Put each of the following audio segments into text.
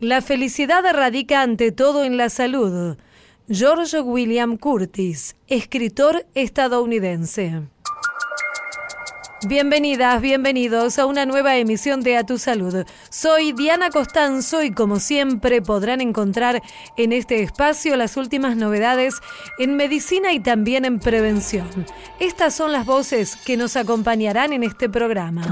La felicidad radica ante todo en la salud. George William Curtis, escritor estadounidense. Bienvenidas, bienvenidos a una nueva emisión de A Tu Salud. Soy Diana Costanzo y como siempre podrán encontrar en este espacio las últimas novedades en medicina y también en prevención. Estas son las voces que nos acompañarán en este programa.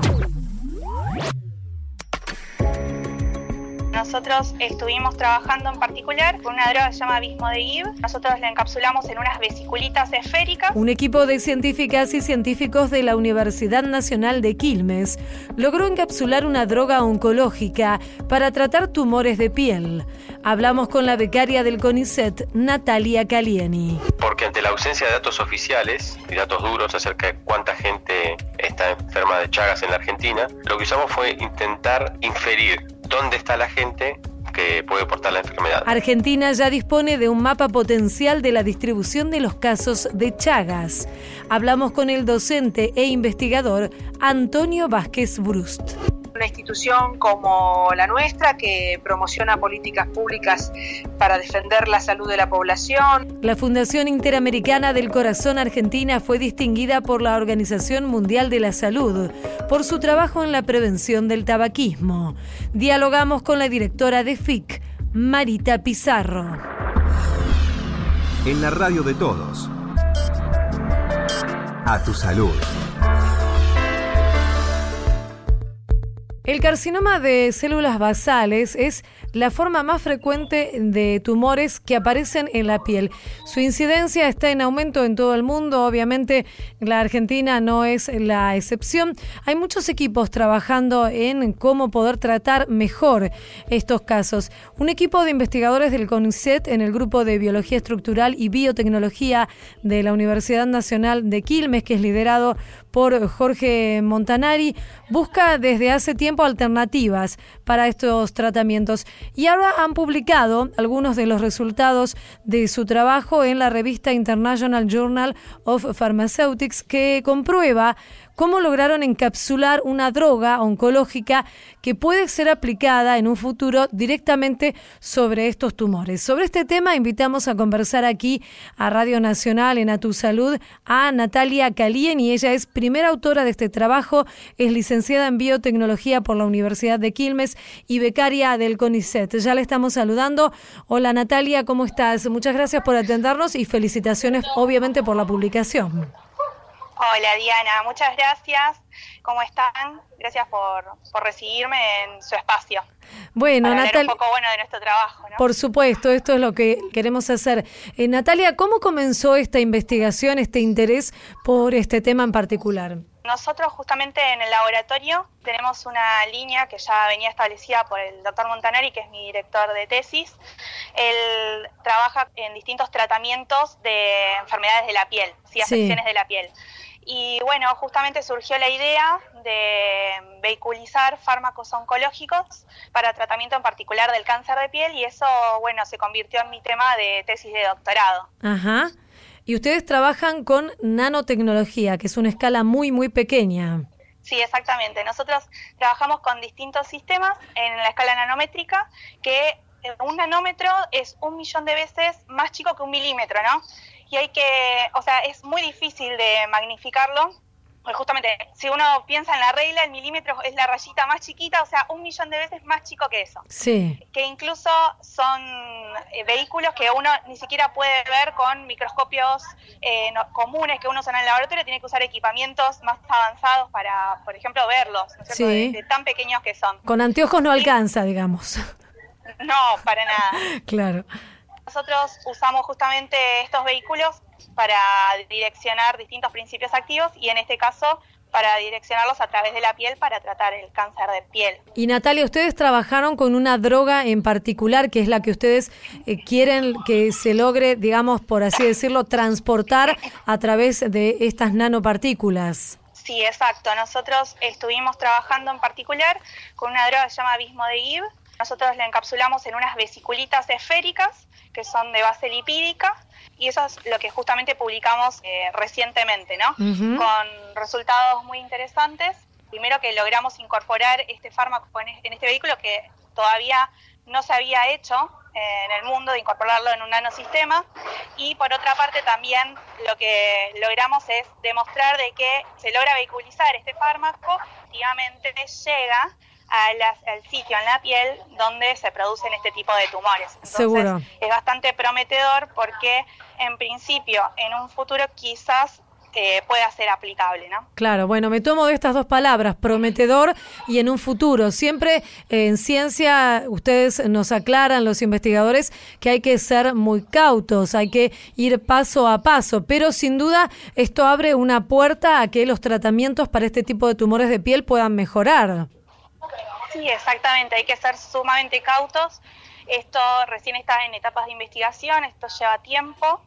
Nosotros estuvimos trabajando en particular con una droga que se llama Bismodegib. Nosotros la encapsulamos en unas vesiculitas esféricas. Un equipo de científicas y científicos de la Universidad Nacional de Quilmes logró encapsular una droga oncológica para tratar tumores de piel. Hablamos con la becaria del CONICET, Natalia Calieni. Porque ante la ausencia de datos oficiales y datos duros acerca de cuánta gente está enferma de Chagas en la Argentina, lo que usamos fue intentar inferir dónde está la gente que puede portar la enfermedad. Argentina ya dispone de un mapa potencial de la distribución de los casos de Chagas. Hablamos con el docente e investigador Antonio Vázquez Brust una institución como la nuestra que promociona políticas públicas para defender la salud de la población. La Fundación Interamericana del Corazón Argentina fue distinguida por la Organización Mundial de la Salud por su trabajo en la prevención del tabaquismo. Dialogamos con la directora de FIC, Marita Pizarro. En la radio de todos. A tu salud. El carcinoma de células basales es la forma más frecuente de tumores que aparecen en la piel. Su incidencia está en aumento en todo el mundo, obviamente la Argentina no es la excepción. Hay muchos equipos trabajando en cómo poder tratar mejor estos casos. Un equipo de investigadores del CONICET en el grupo de Biología Estructural y Biotecnología de la Universidad Nacional de Quilmes, que es liderado por Jorge Montanari, busca desde hace tiempo alternativas para estos tratamientos. Y ahora han publicado algunos de los resultados de su trabajo en la revista International Journal of Pharmaceutics que comprueba cómo lograron encapsular una droga oncológica que puede ser aplicada en un futuro directamente sobre estos tumores. Sobre este tema invitamos a conversar aquí a Radio Nacional en A Tu Salud a Natalia Calien y ella es primera autora de este trabajo, es licenciada en biotecnología por la Universidad de Quilmes y becaria del CONICET. Ya le estamos saludando. Hola Natalia, ¿cómo estás? Muchas gracias por atendernos y felicitaciones obviamente por la publicación. Hola Diana, muchas gracias. ¿Cómo están? Gracias por, recibirme en su espacio. Bueno, Natalia. un poco bueno de nuestro trabajo, ¿no? Por supuesto, esto es lo que queremos hacer. Eh, Natalia, ¿cómo comenzó esta investigación, este interés por este tema en particular? Nosotros justamente en el laboratorio tenemos una línea que ya venía establecida por el doctor Montanari, que es mi director de tesis. Él trabaja en distintos tratamientos de enfermedades de la piel, ¿sí? afecciones de la piel. Y bueno, justamente surgió la idea de vehiculizar fármacos oncológicos para tratamiento en particular del cáncer de piel y eso, bueno, se convirtió en mi tema de tesis de doctorado. Ajá. Y ustedes trabajan con nanotecnología, que es una escala muy, muy pequeña. Sí, exactamente. Nosotros trabajamos con distintos sistemas en la escala nanométrica, que un nanómetro es un millón de veces más chico que un milímetro, ¿no? Y hay que, o sea, es muy difícil de magnificarlo. Pues justamente, si uno piensa en la regla, el milímetro es la rayita más chiquita, o sea, un millón de veces más chico que eso. Sí. Que incluso son eh, vehículos que uno ni siquiera puede ver con microscopios eh, comunes que uno usa en el laboratorio, tiene que usar equipamientos más avanzados para, por ejemplo, verlos, sí. de, tan pequeños que son. Con anteojos no alcanza, digamos. No, para nada. claro. Nosotros usamos justamente estos vehículos para direccionar distintos principios activos y en este caso para direccionarlos a través de la piel para tratar el cáncer de piel. Y Natalia, ustedes trabajaron con una droga en particular que es la que ustedes eh, quieren que se logre, digamos, por así decirlo, transportar a través de estas nanopartículas. Sí, exacto. Nosotros estuvimos trabajando en particular con una droga que se llama Bismodegib. Nosotros la encapsulamos en unas vesiculitas esféricas que son de base lipídica y eso es lo que justamente publicamos eh, recientemente, ¿no? Con resultados muy interesantes. Primero que logramos incorporar este fármaco en este vehículo que todavía no se había hecho en el mundo de incorporarlo en un nanosistema y por otra parte también lo que logramos es demostrar de que se logra vehiculizar este fármaco, efectivamente llega al sitio en la piel donde se producen este tipo de tumores. Entonces, Seguro. Es bastante prometedor porque en principio en un futuro quizás eh, pueda ser aplicable, ¿no? Claro, bueno, me tomo de estas dos palabras, prometedor y en un futuro. Siempre eh, en ciencia ustedes nos aclaran, los investigadores, que hay que ser muy cautos, hay que ir paso a paso, pero sin duda esto abre una puerta a que los tratamientos para este tipo de tumores de piel puedan mejorar. Sí, exactamente, hay que ser sumamente cautos. Esto recién está en etapas de investigación, esto lleva tiempo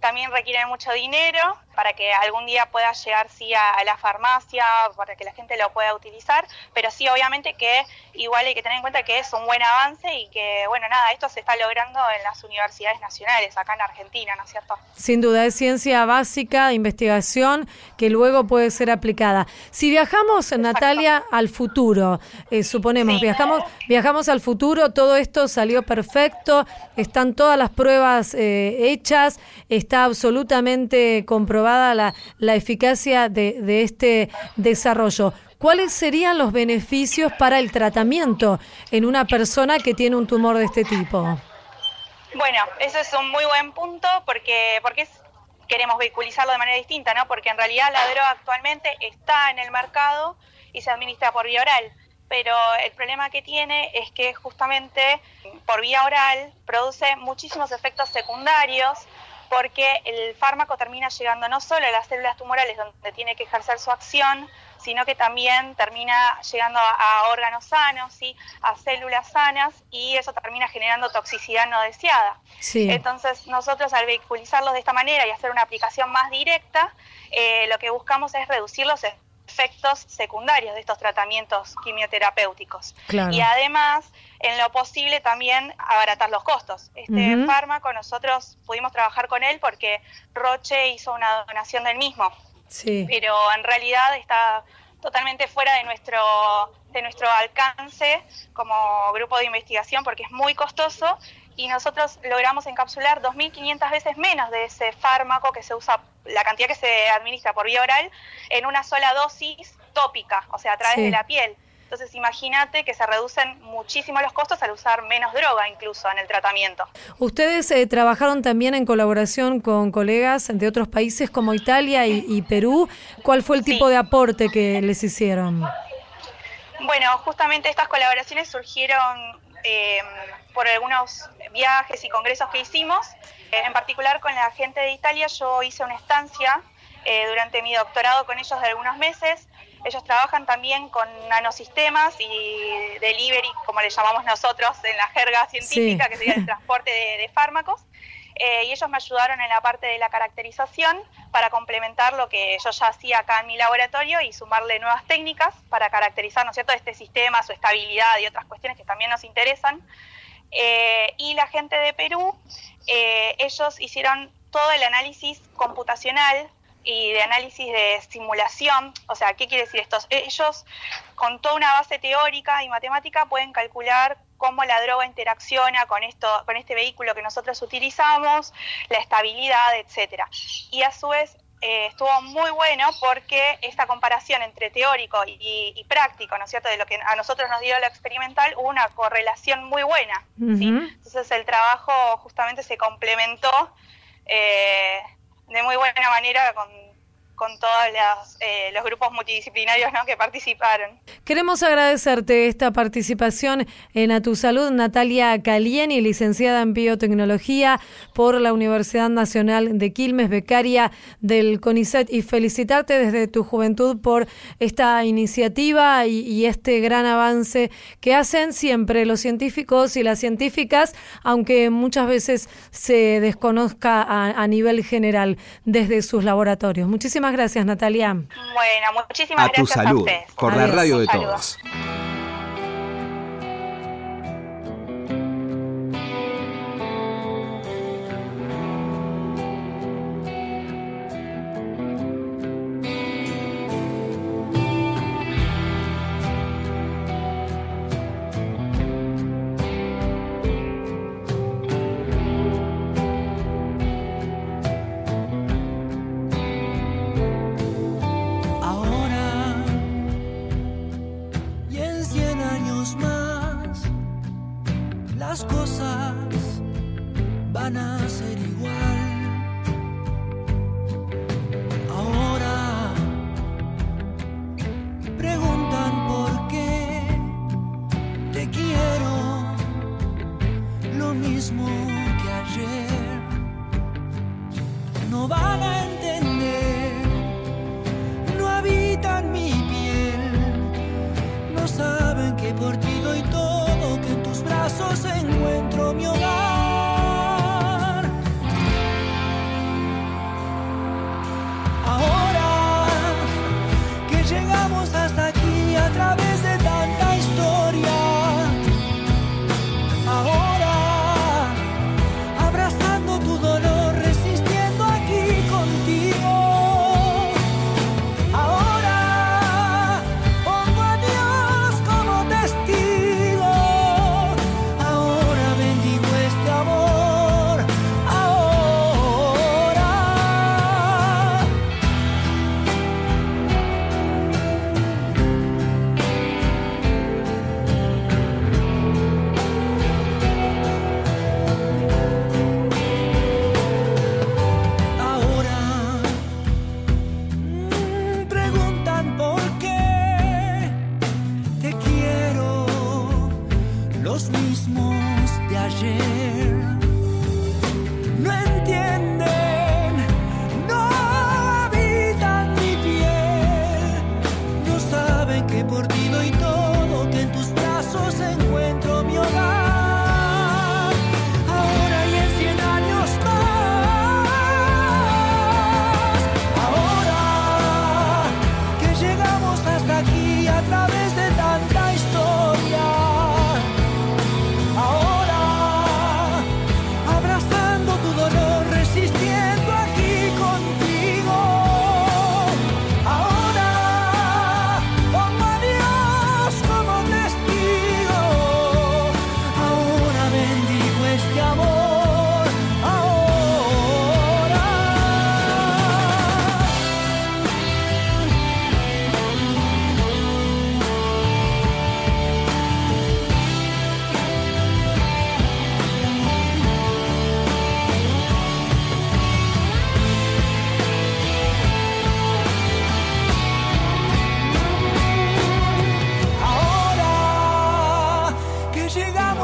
también requiere mucho dinero para que algún día pueda llegar sí a, la farmacia, para que la gente lo pueda utilizar, pero sí obviamente que igual hay que tener en cuenta que es un buen avance y que bueno, nada, esto se está logrando en las universidades nacionales acá en Argentina, ¿no es cierto? Sin duda, es ciencia básica, investigación que luego puede ser aplicada. Si viajamos, Natalia, al futuro, eh, suponemos, viajamos, viajamos al futuro, todo esto salió perfecto, están todas las pruebas eh, hechas, está absolutamente la, la eficacia de, de este desarrollo. ¿Cuáles serían los beneficios para el tratamiento en una persona que tiene un tumor de este tipo? Bueno, eso es un muy buen punto porque, porque queremos vehiculizarlo de manera distinta, ¿no? Porque en realidad la droga actualmente está en el mercado y se administra por vía oral pero el problema que tiene es que justamente por vía oral produce muchísimos efectos secundarios porque el fármaco termina llegando no solo a las células tumorales donde tiene que ejercer su acción, sino que también termina llegando a, órganos sanos, ¿sí? a células sanas, y eso termina generando toxicidad no deseada. Entonces, nosotros al vehiculizarlos de esta manera y hacer una aplicación más directa, eh, lo que buscamos es reducir los efectos secundarios de estos tratamientos quimioterapéuticos. Y además, en lo posible también abaratar los costos. Este fármaco nosotros pudimos trabajar con él porque Roche hizo una donación del mismo. Sí. Pero en realidad está totalmente fuera de nuestro de nuestro alcance como grupo de investigación porque es muy costoso y nosotros logramos encapsular 2.500 veces menos de ese fármaco que se usa, la cantidad que se administra por vía oral, en una sola dosis tópica, o sea, a través de la piel. Entonces imagínate que se reducen muchísimo los costos al usar menos droga incluso en el tratamiento. Ustedes eh, trabajaron también en colaboración con colegas de otros países como Italia y, Perú. ¿Cuál fue el tipo de aporte que les hicieron? Bueno, justamente estas colaboraciones surgieron eh, por algunos viajes y congresos que hicimos. Eh, en particular con la gente de Italia yo hice una estancia eh, durante mi doctorado con ellos de algunos meses. Ellos trabajan también con nanosistemas y delivery, como le llamamos nosotros en la jerga científica, que sería el transporte de fármacos. Eh, y ellos me ayudaron en la parte de la caracterización para complementar lo que yo ya hacía acá en mi laboratorio y sumarle nuevas técnicas para caracterizar, ¿no es cierto?, este sistema, su estabilidad y otras cuestiones que también nos interesan. Eh, y la gente de Perú, eh, ellos hicieron todo el análisis computacional y de análisis de simulación, o sea, ¿qué quiere decir esto? Ellos con toda una base teórica y matemática pueden calcular cómo la droga interacciona con esto, con este vehículo que nosotros utilizamos, la estabilidad, etcétera. Y a su vez eh, estuvo muy bueno porque esta comparación entre teórico y, práctico, ¿no es cierto?, de lo que a nosotros nos dio lo experimental, hubo una correlación muy buena. Entonces el trabajo justamente se complementó eh, de muy buena manera con con todos eh, los grupos multidisciplinarios que participaron. Queremos agradecerte esta participación en A Tu Salud, Natalia Calieni, licenciada en Biotecnología por la Universidad Nacional de Quilmes, becaria del CONICET, y felicitarte desde tu juventud por esta iniciativa y, este gran avance que hacen siempre los científicos y las científicas, aunque muchas veces se desconozca a, a nivel general desde sus laboratorios. Muchísimas gracias, Natalia. Bueno, muchísimas a gracias tu salud, a Por la radio de todos.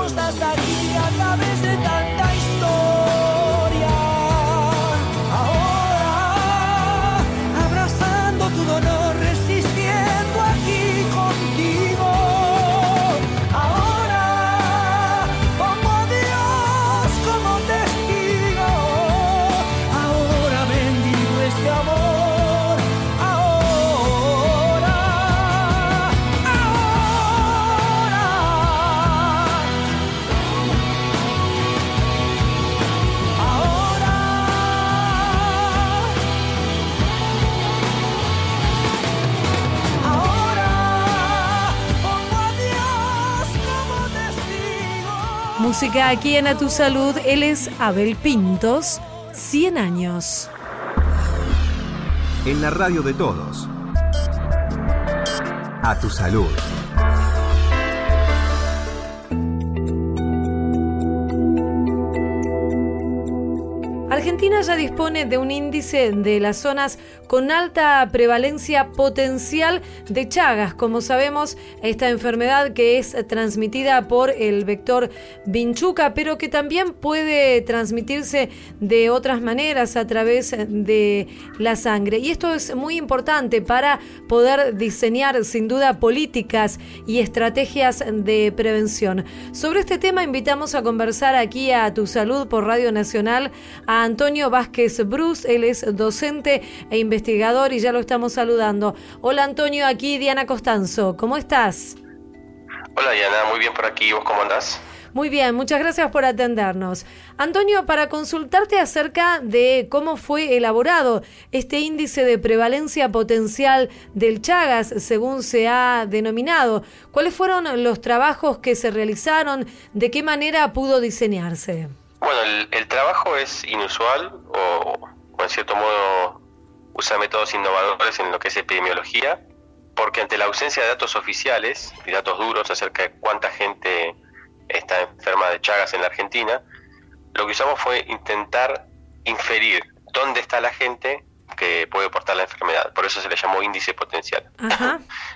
Llegamos hasta Música aquí en A Tu Salud. Él es Abel Pintos, 100 años. En la radio de todos. A tu salud. Argentina ya dispone de un índice de las zonas con alta prevalencia potencial de Chagas. Como sabemos, esta enfermedad que es transmitida por el vector vinchuca, pero que también puede transmitirse de otras maneras a través de la sangre. Y esto es muy importante para poder diseñar sin duda políticas y estrategias de prevención. Sobre este tema invitamos a conversar aquí a Tu Salud por Radio Nacional a Antonio Vázquez Bruce. Él es docente e investigador y ya lo estamos saludando. Hola Antonio, aquí Diana Costanzo. ¿Cómo estás? Hola Diana, muy bien por aquí. ¿Vos cómo andás? Muy bien, muchas gracias por atendernos. Antonio, para consultarte acerca de cómo fue elaborado este índice de prevalencia potencial del Chagas, según se ha denominado, ¿cuáles fueron los trabajos que se realizaron? ¿De qué manera pudo diseñarse? Bueno, el, el trabajo es inusual o, o en cierto modo usa métodos innovadores en lo que es epidemiología, porque ante la ausencia de datos oficiales y datos duros acerca de cuánta gente está enferma de Chagas en la Argentina, lo que usamos fue intentar inferir dónde está la gente que puede portar la enfermedad. Por eso se le llamó índice potencial.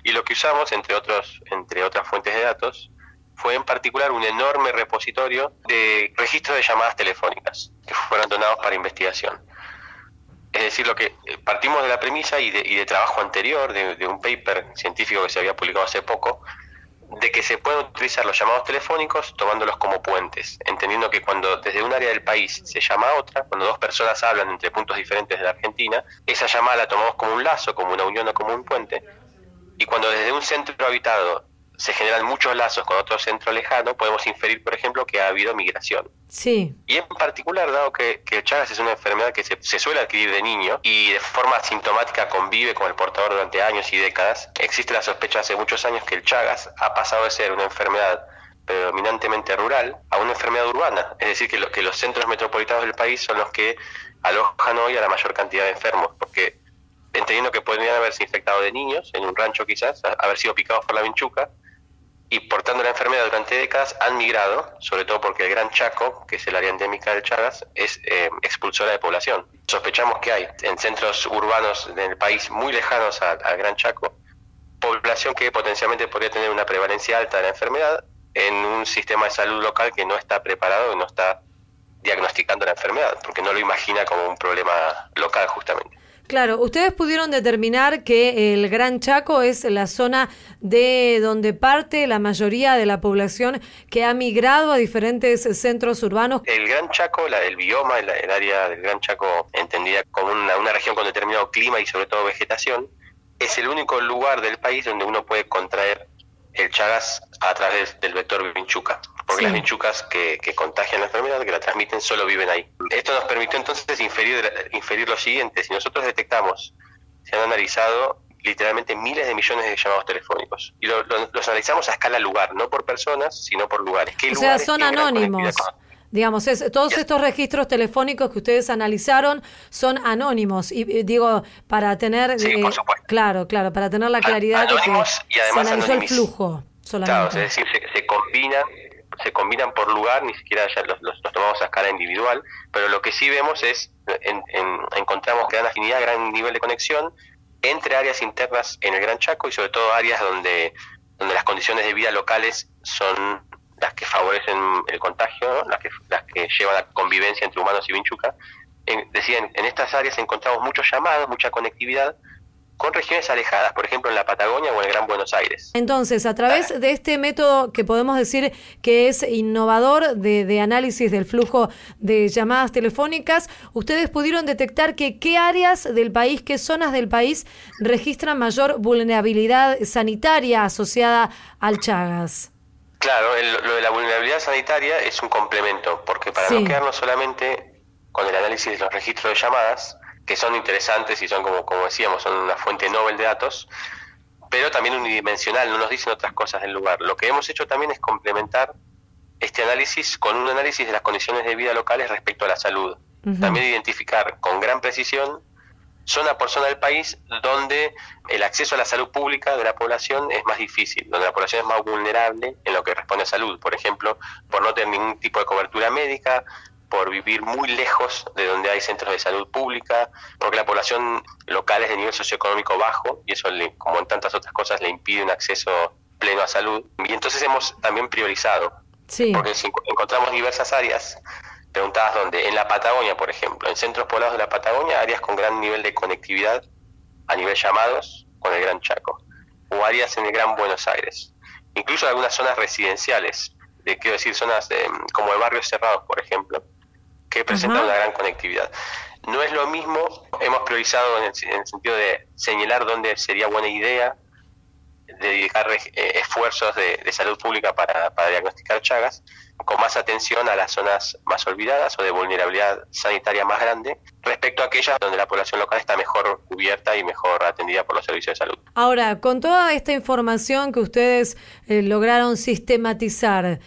y lo que usamos, entre, otros, entre otras fuentes de datos, fue en particular un enorme repositorio de registros de llamadas telefónicas que fueron donados para investigación. Es decir, lo que eh, partimos de la premisa y de, y trabajo anterior, de, de, un paper científico que se había publicado hace poco, de que se pueden utilizar los llamados telefónicos tomándolos como puentes, entendiendo que cuando desde un área del país se llama a otra, cuando dos personas hablan entre puntos diferentes de la Argentina, esa llamada la tomamos como un lazo, como una unión o como un puente, y cuando desde un centro habitado se generan muchos lazos con otro centro lejano, podemos inferir, por ejemplo, que ha habido migración. Sí. Y en particular, dado que, que el Chagas es una enfermedad que se, se, suele adquirir de niño y de forma sintomática convive con el portador durante años y décadas, existe la sospecha hace muchos años que el Chagas ha pasado de ser una enfermedad predominantemente rural a una enfermedad urbana. Es decir, que, lo, que los centros metropolitanos del país son los que alojan hoy a la mayor cantidad de enfermos, porque entendiendo que podrían haberse infectado de niños, en un rancho quizás, haber sido picados por la vinchuca, y portando la enfermedad durante décadas han migrado, sobre todo porque el Gran Chaco, que es el área endémica del Chagas, es eh, expulsora de población. Sospechamos que hay en centros urbanos del país muy lejanos al, Gran Chaco población que potencialmente podría tener una prevalencia alta de la enfermedad en un sistema de salud local que no está preparado y no está diagnosticando la enfermedad, porque no lo imagina como un problema local justamente. Claro, ustedes pudieron determinar que el Gran Chaco es la zona de donde parte la mayoría de la población que ha migrado a diferentes centros urbanos. El Gran Chaco, la, el bioma, el, el, área del Gran Chaco entendida como una, una región con determinado clima y sobre todo vegetación, es el único lugar del país donde uno puede contraer el Chagas a través del vector vinchuca, porque sí. las vinchucas que, que, contagian la enfermedad, que la transmiten, solo viven ahí. Esto nos permitió entonces inferir, inferir lo siguiente, si nosotros detectamos, se han analizado literalmente miles de millones de llamados telefónicos, y lo, lo, los analizamos a escala lugar, no por personas, sino por lugares. ¿Qué o lugares sea, son anónimos. Digamos, es, todos yes. estos registros telefónicos que ustedes analizaron son anónimos y digo para tener sí, eh, claro, claro, para tener la claridad anónimos de que y además se analizó el flujo solamente. Claro, es decir, se, se combinan se combinan por lugar, ni siquiera ya los, los, tomamos a escala individual, pero lo que sí vemos es, en, en, encontramos gran afinidad, gran nivel de conexión entre áreas internas en el Gran Chaco y sobre todo áreas donde, donde las condiciones de vida locales son las que favorecen el contagio, las que, las que llevan la convivencia entre humanos y vinchuca. En, en estas áreas encontramos muchos llamados, mucha conectividad con regiones alejadas, por ejemplo en la Patagonia o en el Gran Buenos Aires. Entonces, a través de este método que podemos decir que es innovador de, de, análisis del flujo de llamadas telefónicas, ustedes pudieron detectar que qué áreas del país, qué zonas del país registran mayor vulnerabilidad sanitaria asociada al Chagas. Claro, el, lo de la vulnerabilidad sanitaria es un complemento, porque para sí. no quedarnos solamente con el análisis de los registros de llamadas, que son interesantes y son, como, como decíamos, son una fuente novel de datos, pero también unidimensional, no nos dicen otras cosas del lugar. Lo que hemos hecho también es complementar este análisis con un análisis de las condiciones de vida locales respecto a la salud. Uh -huh. También identificar con gran precisión zona por zona del país donde el acceso a la salud pública de la población es más difícil, donde la población es más vulnerable en lo que responde a salud, por ejemplo, por no tener ningún tipo de cobertura médica, por vivir muy lejos de donde hay centros de salud pública, porque la población local es de nivel socioeconómico bajo y eso, le, como en tantas otras cosas, le impide un acceso pleno a salud. Y entonces hemos también priorizado, sí. porque si encontramos diversas áreas preguntadas donde, en la Patagonia, por ejemplo, en centros poblados de la Patagonia, áreas con gran nivel de conectividad a nivel llamados con el Gran Chaco, o áreas en el Gran Buenos Aires, incluso algunas zonas residenciales, de, quiero decir, zonas de, como de barrios cerrados, por ejemplo, que presentan -huh. una gran conectividad. No es lo mismo, hemos priorizado en el, en el sentido de señalar dónde sería buena idea dedicar eh, esfuerzos de, de, salud pública para, para, diagnosticar Chagas, con más atención a las zonas más olvidadas o de vulnerabilidad sanitaria más grande, respecto a aquellas donde la población local está mejor cubierta y mejor atendida por los servicios de salud. Ahora, con toda esta información que ustedes eh, lograron sistematizar,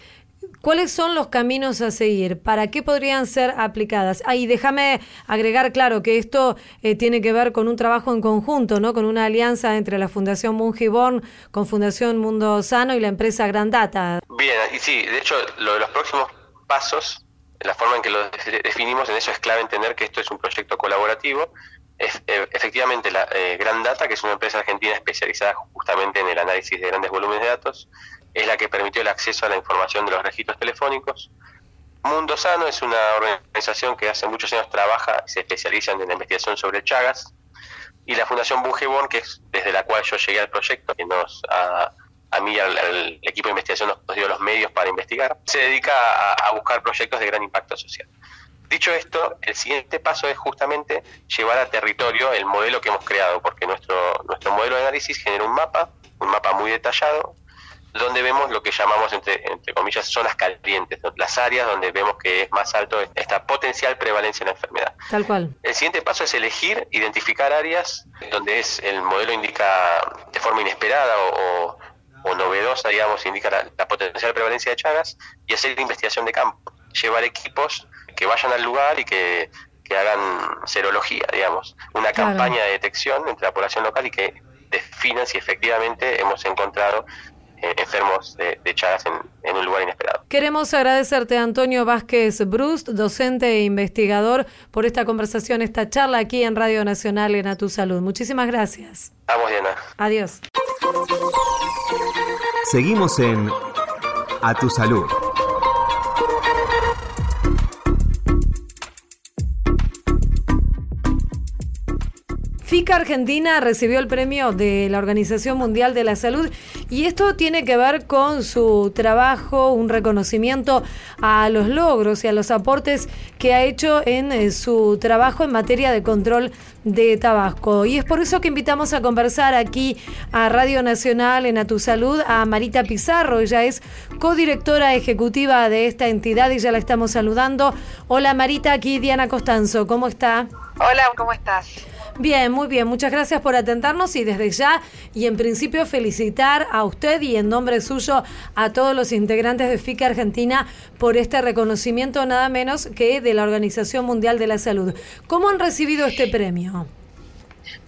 ¿Cuáles son los caminos a seguir? ¿Para qué podrían ser aplicadas? Ah, y déjame agregar, claro, que esto eh, tiene que ver con un trabajo en conjunto, ¿no? Con una alianza entre la Fundación Mungiborn, con Fundación Mundo Sano y la empresa Grandata. Bien, y sí, de hecho, lo de los próximos pasos, la forma en que lo definimos, en eso es clave entender que esto es un proyecto colaborativo. Eh, efectivamente, la eh, Gran Data, que es una empresa argentina especializada justamente en el análisis de grandes volúmenes de datos, es la que permitió el acceso a la información de los registros telefónicos. Mundo Sano es una organización que hace muchos años trabaja y se especializa en la investigación sobre Chagas. Y la Fundación Bungebon, que es desde la cual yo llegué al proyecto, que nos ha a mí al, equipo de investigación nos, dio los medios para investigar, se dedica a, buscar proyectos de gran impacto social. Dicho esto, el siguiente paso es justamente llevar a territorio el modelo que hemos creado, porque nuestro, nuestro modelo de análisis genera un mapa, un mapa muy detallado, donde vemos lo que llamamos, entre, entre comillas, zonas calientes, las áreas donde vemos que es más alto esta potencial prevalencia de la enfermedad. Tal cual. El siguiente paso es elegir, identificar áreas donde es el modelo indica de forma inesperada o, o novedosa, digamos, indica la, potencial prevalencia de Chagas, y hacer investigación de campo, llevar equipos que vayan al lugar y que, hagan serología, digamos, una campaña de detección entre la población local y que definan si efectivamente hemos encontrado enfermos de, Chagas en, en, un lugar inesperado. Queremos agradecerte, Antonio Vázquez Brust, docente e investigador, por esta conversación, esta charla aquí en Radio Nacional en A Tu Salud. Muchísimas gracias. Vamos, Diana. Adiós. Seguimos en A Tu Salud. FICA Argentina recibió el premio de la Organización Mundial de la Salud y esto tiene que ver con su trabajo, un reconocimiento a los logros y a los aportes que ha hecho en eh, su trabajo en materia de control de Tabasco. Y es por eso que invitamos a conversar aquí a Radio Nacional en A Tu Salud a Marita Pizarro. Ella es codirectora ejecutiva de esta entidad y ya la estamos saludando. Hola Marita, aquí Diana Costanzo, ¿cómo está? Hola, ¿cómo estás? Bien, muy bien. Muchas gracias por atentarnos y desde ya y en principio felicitar a usted y en nombre suyo a todos los integrantes de FICA Argentina por este reconocimiento nada menos que de la Organización Mundial de la Salud. ¿Cómo han recibido este premio?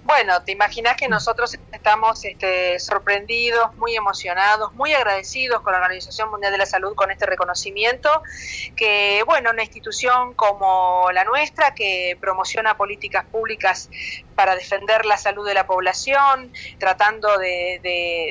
Bueno, te imaginas que nosotros estamos este, sorprendidos, muy emocionados, muy agradecidos con la Organización Mundial de la Salud con este reconocimiento, que bueno, una institución como la nuestra que promociona políticas públicas para defender la salud de la población, tratando de,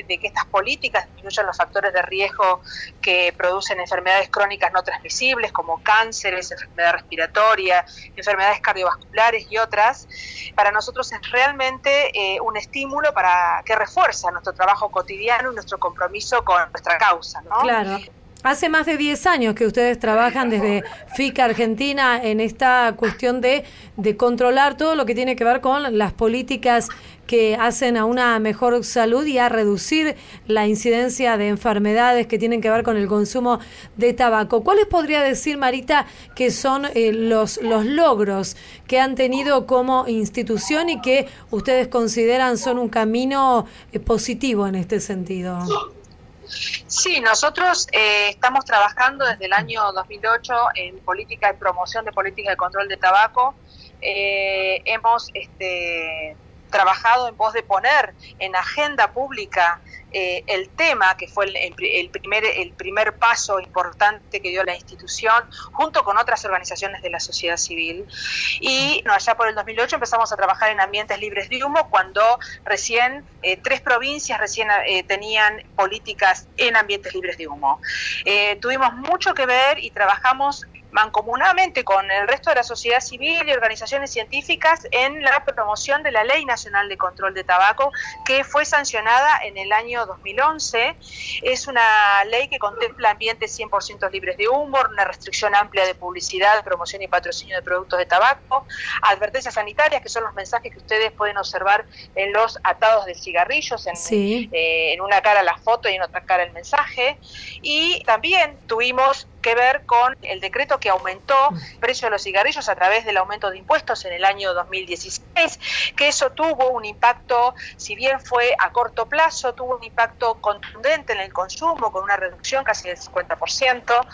que estas políticas disminuyan los factores de riesgo que producen enfermedades crónicas no transmisibles como cánceres, enfermedad respiratoria, enfermedades cardiovasculares y otras, para nosotros es realmente eh, un estímulo para que refuerza nuestro trabajo cotidiano y nuestro compromiso con nuestra causa. ¿no? Claro. Hace más de 10 años que ustedes trabajan desde FICA Argentina en esta cuestión de, de controlar todo lo que tiene que ver con las políticas que hacen a una mejor salud y a reducir la incidencia de enfermedades que tienen que ver con el consumo de tabaco. ¿Cuáles podría decir, Marita, que son eh, los, los logros que han tenido como institución y que ustedes consideran son un camino eh, positivo en este sentido? Sí, nosotros eh, estamos trabajando desde el año 2008 en política de promoción de política de control de tabaco. Eh, hemos este, trabajado en pos de poner en agenda pública eh, el tema, que fue el, primer, el primer paso importante que dio la institución, junto con otras organizaciones de la sociedad civil. Y allá por el 2008 empezamos a trabajar en ambientes libres de humo, cuando recién eh, tres provincias recién eh, tenían políticas en ambientes libres de humo. tuvimos mucho que ver y trabajamos mancomunadamente con el resto de la sociedad civil y organizaciones científicas en la promoción de la Ley Nacional de Control de Tabaco, que fue sancionada en el año 2011. Es una ley que contempla ambientes 100% libres de humo, una restricción amplia de publicidad, promoción y patrocinio de productos de tabaco, advertencias sanitarias, que son los mensajes que ustedes pueden observar en los atados de cigarrillos, en, eh, en una cara la foto y en otra cara el mensaje. Y también tuvimos que ver con el decreto que aumentó el precio de los cigarrillos a través del aumento de impuestos en el año 2016, que eso tuvo un impacto, si bien fue a corto plazo, tuvo un impacto contundente en el consumo, con una reducción casi del 50%,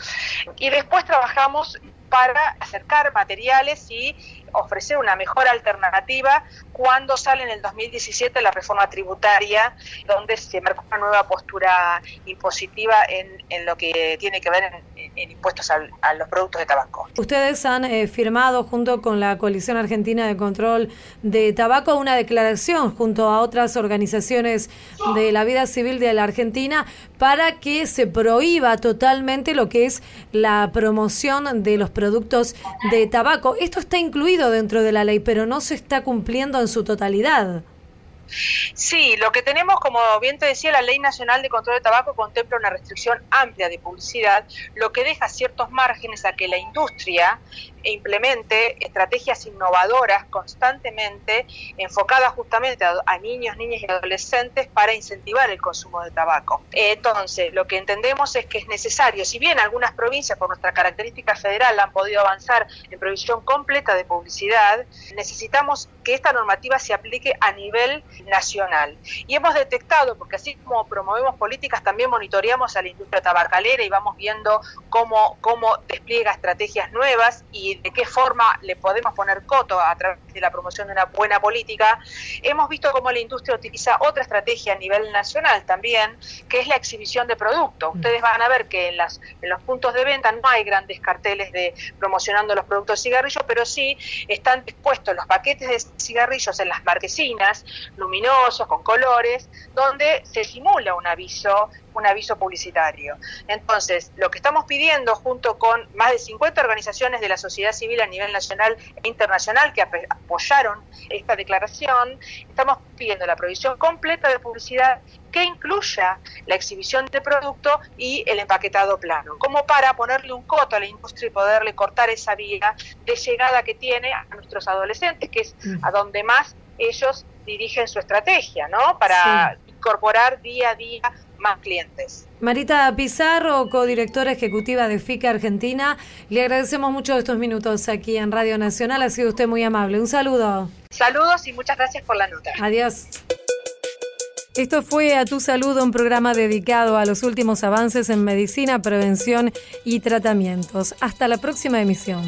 y después trabajamos para acercar materiales y ofrecer una mejor alternativa cuando sale en el 2017 la reforma tributaria, donde se marcó una nueva postura impositiva en, en lo que tiene que ver en, en impuestos al, a los productos de tabaco. Ustedes han eh, firmado junto con la Coalición Argentina de Control de Tabaco una declaración junto a otras organizaciones de la vida civil de la Argentina para que se prohíba totalmente lo que es la promoción de los productos de tabaco. Esto está incluido dentro de la ley, pero no se está cumpliendo en su totalidad. Sí, lo que tenemos, como bien te decía, la Ley Nacional de Control de Tabaco contempla una restricción amplia de publicidad, lo que deja ciertos márgenes a que la industria implemente estrategias innovadoras constantemente enfocadas justamente a, niños, niñas y adolescentes para incentivar el consumo de tabaco. Entonces, lo que entendemos es que es necesario, si bien algunas provincias por nuestra característica federal han podido avanzar en provisión completa de publicidad, necesitamos que esta normativa se aplique a nivel nacional. Y hemos detectado, porque así como promovemos políticas, también monitoreamos a la industria tabacalera y vamos viendo cómo, cómo despliega estrategias nuevas y de qué forma le podemos poner coto a través de la promoción de una buena política, hemos visto cómo la industria utiliza otra estrategia a nivel nacional también, que es la exhibición de productos. Ustedes van a ver que en, las, en los puntos de venta no hay grandes carteles de promocionando los productos de cigarrillos, pero sí están dispuestos los paquetes de cigarrillos en las marquesinas, luminosos, con colores, donde se simula un aviso un aviso publicitario. Entonces, lo que estamos pidiendo junto con más de 50 organizaciones de la sociedad civil a nivel nacional e internacional que apoyaron esta declaración, estamos pidiendo la provisión completa de publicidad que incluya la exhibición de producto y el empaquetado plano, como para ponerle un coto a la industria y poderle cortar esa vía de llegada que tiene a nuestros adolescentes, que es a donde más ellos dirigen su estrategia, ¿no? Para sí. incorporar día a día más clientes. Marita Pizarro, codirectora ejecutiva de FICA Argentina, le agradecemos mucho estos minutos aquí en Radio Nacional. Ha sido usted muy amable. Un saludo. Saludos y muchas gracias por la nota. Adiós. Esto fue A Tu Salud, un programa dedicado a los últimos avances en medicina, prevención y tratamientos. Hasta la próxima emisión.